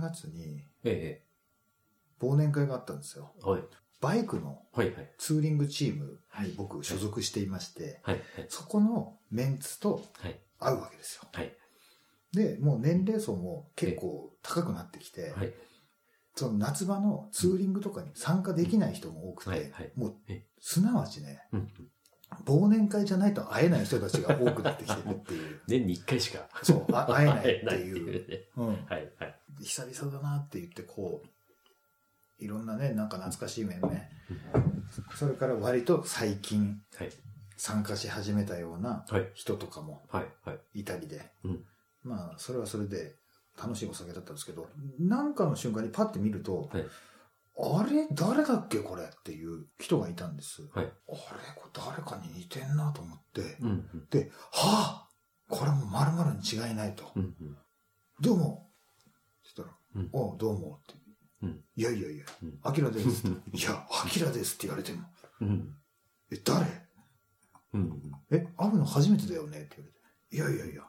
月にえ忘年会があったんですよ。え。はい。バイクの。ツーリングチームに僕所属していまして、はい。はい。そこのメンツとはい。会うわけですよ。はい。で、もう年齢層も結構高くなってきて、はい。その夏場のツーリングとかに参加できない人も多くて、もうえすなわちね、うん。忘年会じゃないと会えない人たちが多くなってきてるっていう。年に一回しか。そう、あ会えないってい いう。ね。うん、はい。はい。久々だなって言ってこういろんなねなんか懐かしい面ねそれから割と最近はい。参加し始めたようなはい。人とかもはい。たりで、うんまあそれはそれで楽しいお酒だったんですけどなんかの瞬間にパッて見ると、はいあれ？誰だっけこれっていう人がいたんです、はいあれ？これ誰かに似てんなと思って、うん。うん。ではあこれも〇〇に違いないと、うん。うん。どうもうんおうどうもって。うんいやいやいやうん、アキラですって。いや、アキラですって言われても、うん。え、誰？うん。え、会うの初めてだよねって言われて。いやいやいや、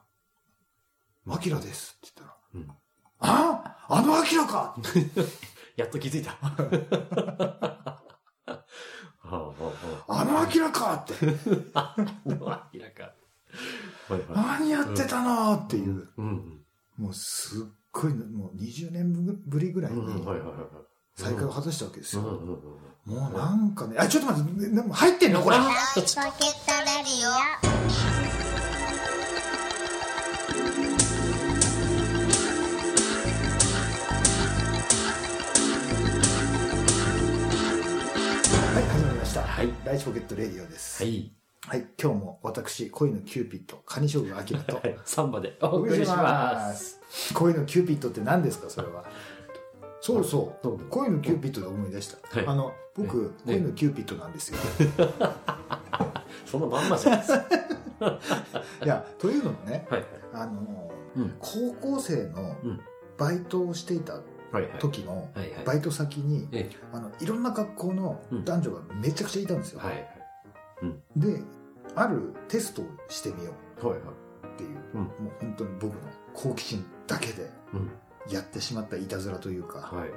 アキラですって言ったら、うんあ？あのアキラか やっと気づいた。はあ、はあ、はあのアキラかって、あ。明らか。はいは何やってたのっていう、い。うん。もうすっごい、もう20年ぶりぐらいうん。に。再会を果たしたわけですよ。もうなんかね、あ、ちょっと待って、でも入ってんのこれ。ラケットレディオはい、始まりました。はいライチポケットレディオです。はい。はい、今日も私、恋のキューピッド、カニ将軍アキラとは、い。サンバでお送りします。す。恋のキューピッドって何ですか、それは？そうそう。恋のキューピッドで思い出した。はいあの、僕、ね恋のキューピッドなんですよ。そのまんまじゃないですか。いや、というのもね。あの、うん。高校生のうんバイトをしていた。時の。バイト先に、えあの、いろんな学校の男女がめちゃくちゃいたんですよ。はいはい。で、あるテストをしてみようはいはい。っていう、うんもう本当に僕の好奇心だけでうん。やってしまったいたずらというか、はいはい。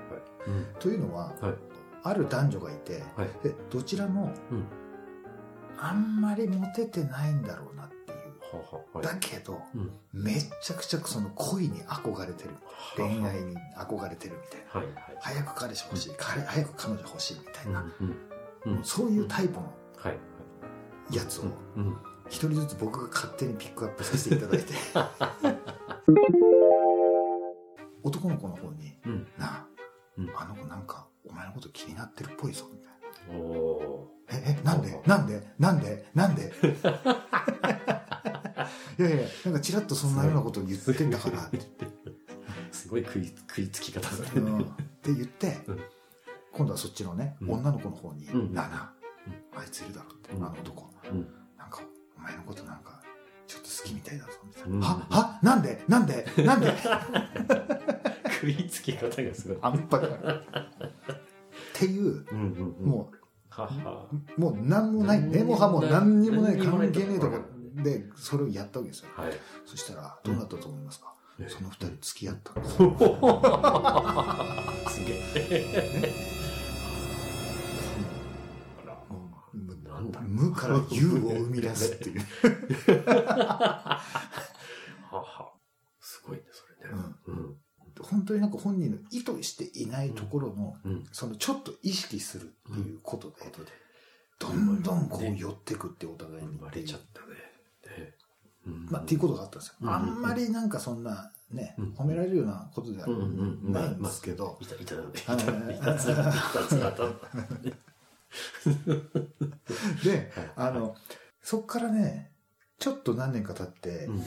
うん。というのは、はいある男女がいて、はいでどちらも、うんあんまりモテてないんだろうなっていう、はははだけどうん。めっちゃくちゃその恋に憧れてる恋愛に憧れてるみたいなはいはい。早く彼氏欲しい、彼早く彼女欲しいみたいな、うん。うん。そういうタイプのはい。やつを。うん。一人ずつ僕が勝手にピックアップさせていただいて。男の子の方にうん。「なあ、うん。あの子なんかお前のこと気になってるっぽいぞ」みたいな。おおえ、え、なんで？なんで？なんで？なんで？いやいや、なんかちらっとそんなようなことを言ってんだから。ってー。すごい食い、食いつき方だうん。ね。って言って、うん。今度はそっちのね、うん。女の子の方に、うん。なあなあ、あいついるだろって、うん。あの男、うん。なんか、お前のことなんか、ちょっと好きみたいだぞ、みたいな。うんははなんでなんでなんで？食いつき方がすごい。半端だから。っていう、うんうんうん。もはは。う、もう何もない、根も葉も何にもない、関係ねえとこ何で、それをやったわけですよ。はい。そしたら、どうなったと思いますか、えその二人付き合ったんです すげえ。あから有を生み出すっていう。はは。すごいね、それね。うん。本当になんか本人の意図していないところの、うん。そのちょっと意識するっていうことで、ことで。どんどんこう寄ってくってお互いに生まれちゃったね。まあ、っていうことがあったんですよ。うんあんまりなんかそんなね、うん褒められるようなことではうんうんうん。ないんですけど、いた、いただね。いはいた、いたつら、いたつらだった。で、あの、そっからね、ちょっと何年か経って、うん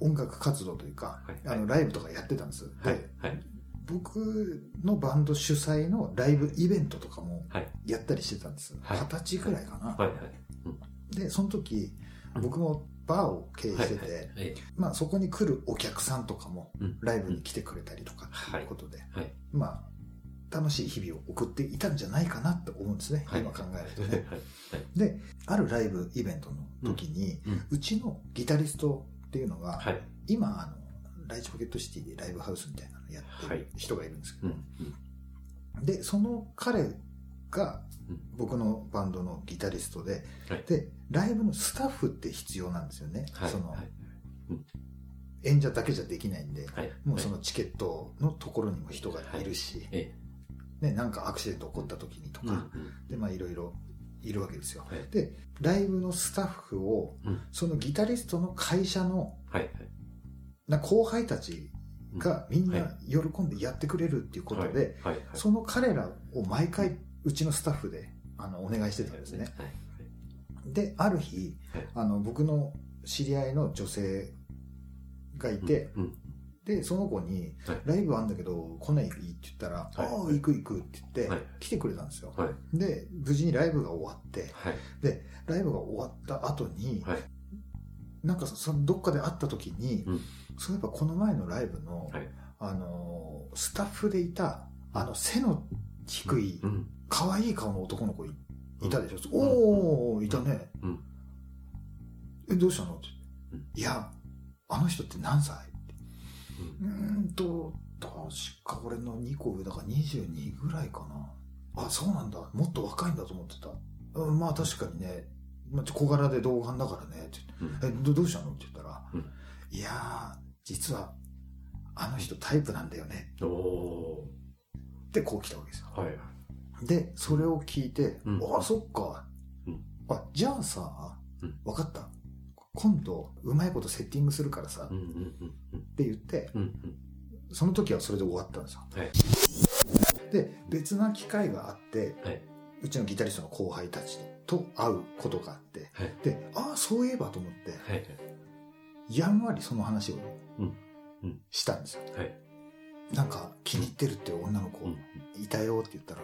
音楽活動というか、はいあのライブとかやってたんです。はいで、はい。僕のバンド主催のライブイベントとかもはい。やったりしてたんです。はい二十歳ぐらいかな。はいはい。で、その時、うん僕もバーを経営してて、まあそこに来るお客さんとかもうんライブに来てくれたりとかっていうことで、はい。まあ楽しい日々を送っていたんじゃないかなって思うんですね、はい今考える はい。とね。で、あるライブイベントの時に、うんうんうちのギタリストっていうのが、はい。今あの、ライチポケットシティでライブハウスみたいなのやってはいる人がいるんですけど、うん。うん。で、その彼がうん僕のバンドのギタリストで、はいで、ライブのスタッフって必要なんですよね。はい。そのはい。演者だけじゃできないんで、はい。もうそのチケットのところにも人がいるし、えね、なんかアクシデント起こった時にとえ。か、うん。で、まあいろいろいるわけですよ。はい。で、ライブのスタッフを、うんそのギタリストの会社のはい。はい。な後輩たちがみんはない喜んでやってくれるっていうことで、はい。はい。その彼らを毎回うちのスタッフであのお願いしてたんですね。はい。で、ある日はい、あの僕の知り合いの女性がいて、うん。で、その子にはい、ライブあんだけど来ないって言ったら、はい。ああ、行く行くって言ってはい、来てくれたんですよ。はい。で、無事にライブが終わって、はい。で、ライブが終わった後に、はい。なんかそのどっかで会った時に、うん。そういえばこの前のライブの、はい。あのースタッフでいた、あの背の低い、うん。可愛い顔の男の子いいたでしょ、うん。おおいたね、うん。えどうしたの？って、うん。いやあの人って何歳？うんと確か俺の2個上だから22ぐらいかな。あそうなんだ。もっと若いんだと思ってた、うん、まあ確かにね、まあ、小柄で童顔だからね。ってうん。えどどうしたの？って言ったら、うん。いやー実はあの人タイプなんだよね。おおってこう来たわけですよ。ー。はい。でそれを聞いて、うん。ああそっか、うん。あじゃあさ、うん。分かった今度うまいことセッティングするからさ、っうん。うん。うん。て言ってうん。うん。その時はそれで終わったんですよはい。で別な機会があって、はいうちのギタリストの後輩たちと会うことがあってはい。でああそういえばと思ってはい。やんわりその話をうんうんしたんですよ、はい。なんか気に入ってるって女の子うん。いたよって言ったら、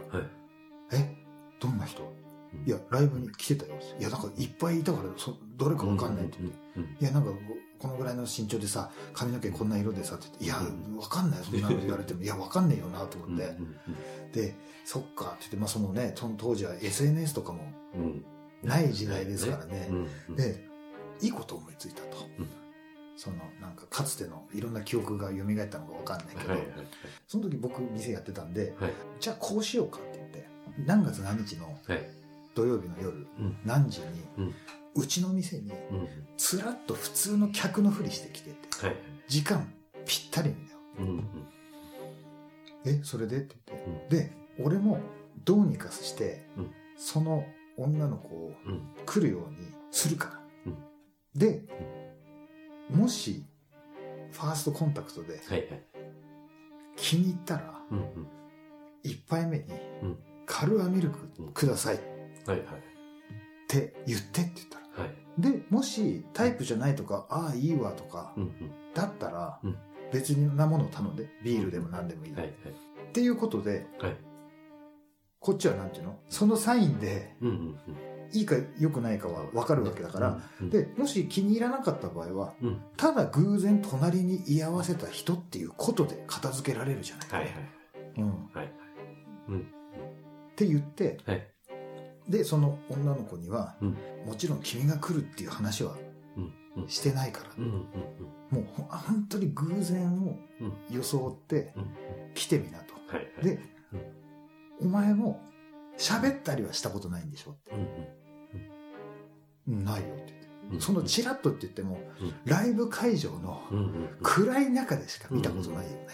いやライブに来てたよいやなんかいっぱいいたからそどれかわかんないって言って、うん。いやなんかこのぐらいの身長でさ髪の毛こんな色でさって言っていやうんわかんないそんなの言われてもいやわかんねえよなとうん。思って、でそっかって言って、まあ、そのねその当時は SNS とかもうん。ない時代ですからねうん。でいいこと思いついたと、うんそのなんかかつてのいろんな記憶が蘇ったのかわかんないけど、はい。はい。その時僕店やってたんではい。じゃあこうしようかって言って何月何日のはい。土曜日の夜うん。何時にうん。うちの店にうん。つらっと普通の客のふりしてきててはい。時間ぴったりなんだようん。えそれで？って言って、で俺もどうにかして、うんその女の子をうん。来るようにするから、うんで、もしファーストコンタクトで。気に入ったらうん。うん。1杯目にうんカルアミルクくださいっはい。はい。て言ってって言ったらはい。でもしタイプじゃないとかああいいわとかうん。うん。だったらうん別なものを頼んでビールでも何でもいい、はい。っていうことではい。こっちはなんていうの？そのサインでうん。うん。いいか良くないかは分かるわけだから、うん、でもし気に入らなかった場合はうん。ただ偶然隣に居合わせた人っていうことで片付けられるじゃない、はい。はい。うん、っはい。うん。て言ってはい。でその女の子には、うんもちろん君が来るっていう話は。してないから、うん。うん。もうほ本当に偶然をうん。装ってうん。来てみなとはい。はい。で、お前も喋ったりはしたことないんでしょってないよって言ってうん。そのチラッとって言っても、うんライブ会場の。暗い中でしか見たことないよね。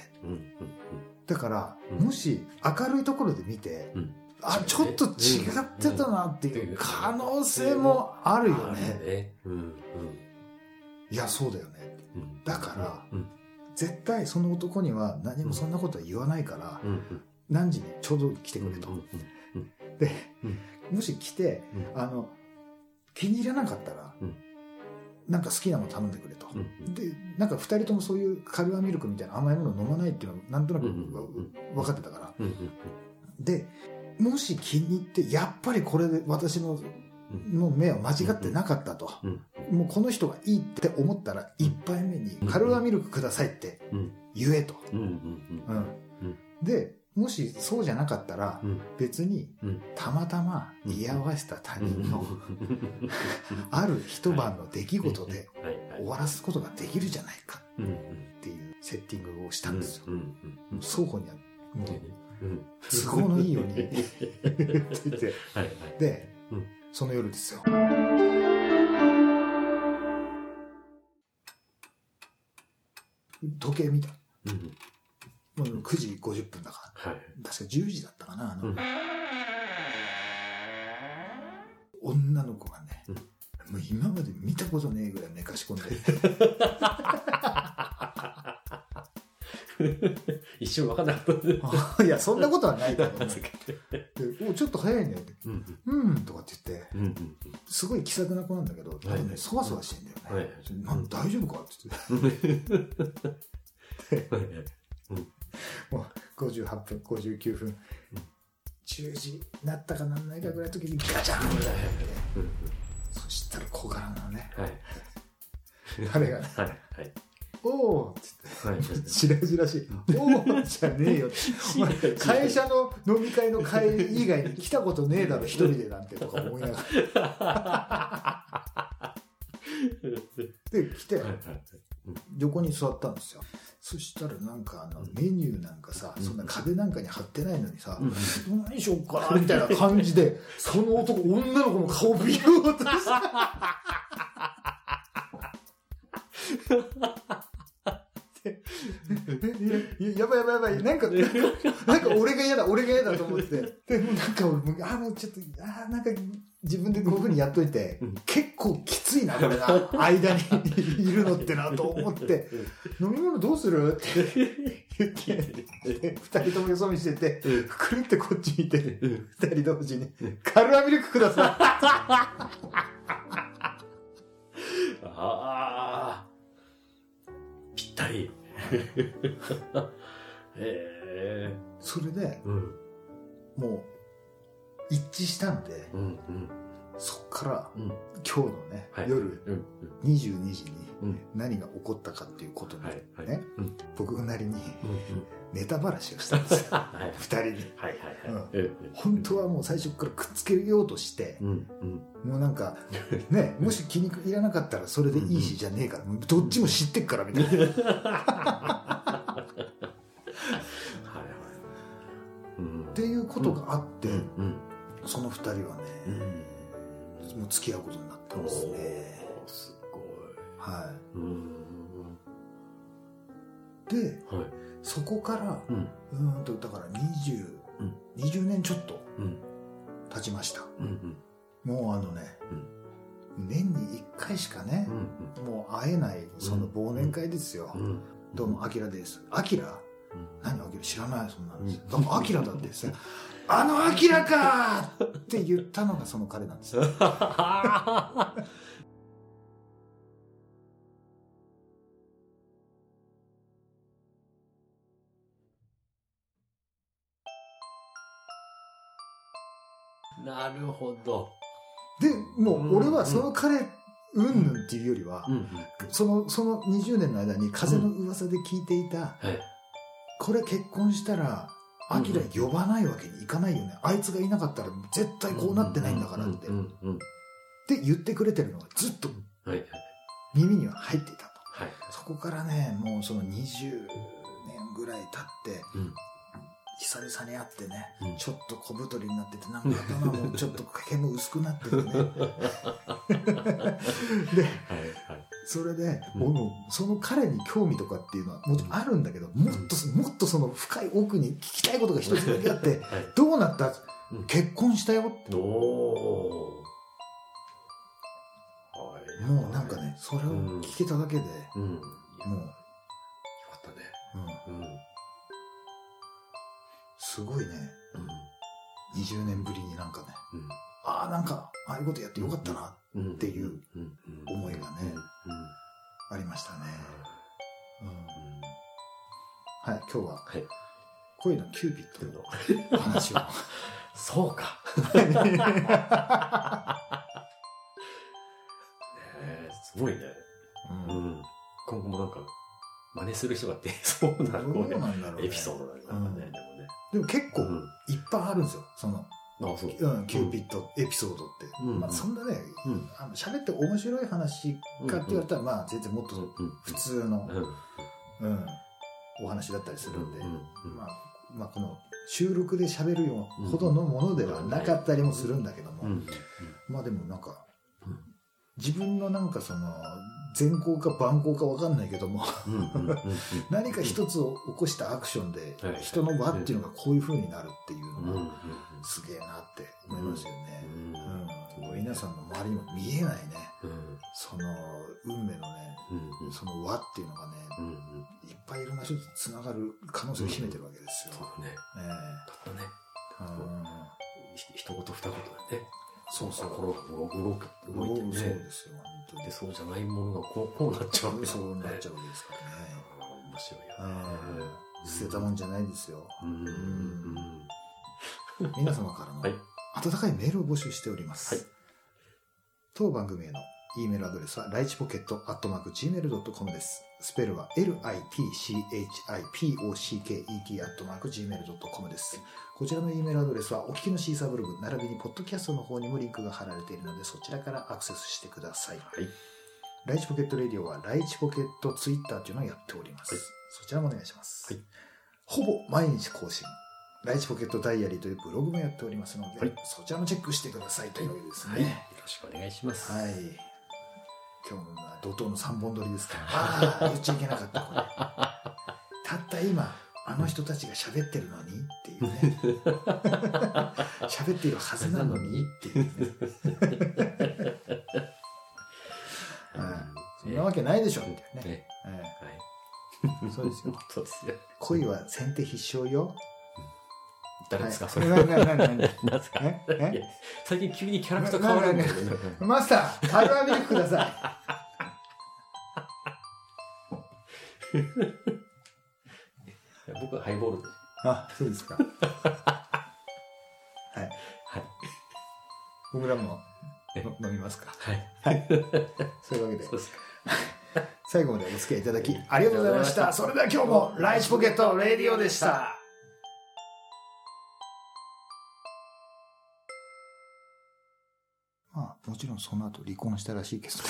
だから、うんもし明るいところで見て、うんあちょっと違ってたなっていう可能性もあるよね、ね。うん。いやそうだよね。うん。だからうん。絶対その男には何もそんなことは言わないから、うん。何時にちょうど来てくれと、うん。で、うん。もし来てうん。あの気に入らなかったら、うん。なんか好きなもの頼んでくれと、うん。でなんか2人ともそういうカルアミルクみたいな甘いものを飲まないっていうのはなんとなく分かってたから。うん。でもし気に入ってやっぱりこれで私のの目は間違ってなかったと、うんもうこの人がいいって思ったら1杯目にカルアミルクくださいってうん。言えと、でもしそうじゃなかったらうん。別にうん。たまたま居合わせた他人の ある一晩の出来事で。終わらすことができるじゃないか。っていうセッティングをしたんですよ。うんうんうん。もう倉庫にはもううん。都合のいいようにって言って、はいはい。で、うんその夜ですよ。時計見た。うん。もう9時50分だから。はい。確か10時だったかな。あのうん女の子がね、うんもう今まで見たことねえぐらい寝かし込んで、一瞬分かんなかった。いや、そんなことはないと思うんだけど、おちょっと早いね。うんうん、とかって言って、うん。うんうんすごい気さくな子なんだけど、多分ね、そわそわしてんだよね。はいなん大丈夫かって言って、はい。もう58分、59分、10時になったかなんないかぐらいの時にガチャンってやって、うんそしたら小柄なね、はい。彼がね、はい。はい。おーってはい。言って、しらじらしい、おーじゃねえよって。お前会社の飲み会の会以外に来たことねえだろ、一人でなんてとか思いながら。で、来て、はいはい。横に座ったんですよ。そしたらなんかあのメニューなんかさ、うんそんな壁なんかに貼ってないのにさ、うん何しようかなみたいな感じで、その男、女の子の顔見ようとして。ややばいやばいやばい、なんか、なんか俺が嫌だ、俺が嫌だと思って。でもなんか俺も、あの、ちょっと、あーなんか自分でこういうふうにやっといて、うん。結構きついな、これな、間に。いるのってなと思って、飲み物どうする？って言って、で二人ともよそ見してて、くるってこっち見て、二人同時に、カルアミルクくださ ああ。ぴったり。へえ。それで、うん。もう、一致したんで、うん。うん。そっから、うん。今日のね、はい夜うん。22時にうん。何が起こったかっていうことに、はい。はい。ね、うん。僕なりにうん。ネタばらしをしたんですよ。はい。二人に。本当はもう最初からくっつけようとして。もうなんか、ね、もし気に入らなかったらそれでいいしじゃねえから、どっちも知ってっからみたいな。っていうことがあって、うん。その二人はね、もう付き合うことになったんですね。すごい。はうん。い。で、はい。そこから、うん。うーんと、だから20、うん20年ちょっとうん。経ちました。うん。もうあのね、年に1回しかねう、ん。もう会えない、その忘年会ですよ。うん。どうも、アキラです。アキラ？うん。何アキラ？知らない、そんなの。うんだからアキラだってさ、あのアキラかーって言ったのがその彼なんですよ。なるほど。で、もう俺はその彼、うんぬんっていうよりはう、ん。その、その20年の間に風の噂で聞いていた、はい。これ結婚したら、アキラ呼ばないわけにいかないよね。あいつがいなかったら絶対こうなってないんだからって。っ。て言ってくれてるのがずっと。耳には入っていたと。はい。そこからね、もうその20年ぐらい経って、うん。久々に会ってね、うんちょっと小太りになってて、なんか頭もちょっと毛も薄くなっててね。で、はい。はい。それで、うん僕もその彼に興味とかっていうのはもちろんあるんだけど、もっと、もっとその深い奥に聞きたいことが一つだけあって、はい。どうなった？うん結婚したよって。お。もうなんかね、それを聞けただけで、うん。もう、よかったね。うん、うん。すごいね、うん。20年ぶりになんかね、うん。ああ、なんか、ああいうことやってよかったな、うんっていう思いがねうん。ありましたね。はい、今日ははい。恋のキューピッドの話を。そうか。ねえすごいね。ううんん。今後もなんか、真似する人が出そうな、こうね、エピソードなんだね、でもね。でも結構うんいっぱいあるんですよ。その、あ、そう。うん、キューピッドエピソードって、うんまあそんなね、うん。あの喋って面白い話かって言われたら、まあ全然もっとうん。普通の、うん。うん、お話だったりするんで、うん。まあ、まあこの収録で喋るよほどのものではなかったりもするんだけども、うん。まあでもなんかうん、自分のなんかその、善行か蛮行か分かんないけども。何か一つを起こしたアクションではい、人の輪っていうのがこういう風になるっていううん。のが、うん。すげえなって思いますよね。うん。うん、皆さんの周りにも見えないね、うん。その運命のね、うん。その輪っていうのがね、うん。いっぱいいろんな人とつながる可能性を秘めてるわけですよ。そうだね。えたったね。えうんひ一言二言でね。そうそう。心が動く、動いてそうね。ですよ、本で、そうじゃないものがこう、こうなっちゃう当に。わけだそうなっちゃうわけですからね。面白いようんね。捨てたもんじゃないですよ。うん。うん。皆様からのはい温かいメールを募集しております。はい当番組への E メールアドレスは、ライチポケットアットマーク Gmail.com です。スペルは litchipocket アットマーク Gmail.com です。こちらの E メールアドレスは、お聞きの Seesaa ブログ、並びにポッドキャストの方にもリンクが貼られているので、そちらからアクセスしてください。はい。ライチポケットレディオは、ライチポケットツイッターというのをやっております。はいそちらもお願いします。はいほぼ毎日更新。ライチポケットダイアリーというブログもやっておりますので、はいそちらもチェックしてくださいというわけですはい。よね。ろしくお願いします。はい。今日もまあ怒涛の3本撮りですから。ああ、言っちゃいけなかった、これ。たった今、あの人たちが喋ってるのにっていうね。喋っているはずなのにっていうね。はいそんなわけないでしょっていうね。はい。えそうですよ。そうですよ。恋は先手必勝よ。誰ですか、はいそれ。なななな ですか？ええ？最近急にキャラクター変わるんだけどね。マスター、カルアミルクください。僕はハイボールで。あ、そうですか。はい。はい。僕らも飲みますか。はい。そういうわけでそう、ですか。最後までお付き合いいただきありがとうございました。それでは今日もライチポケットレディオでした。ちろんその後離婚したらしいけど。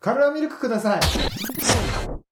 カルラミルクください。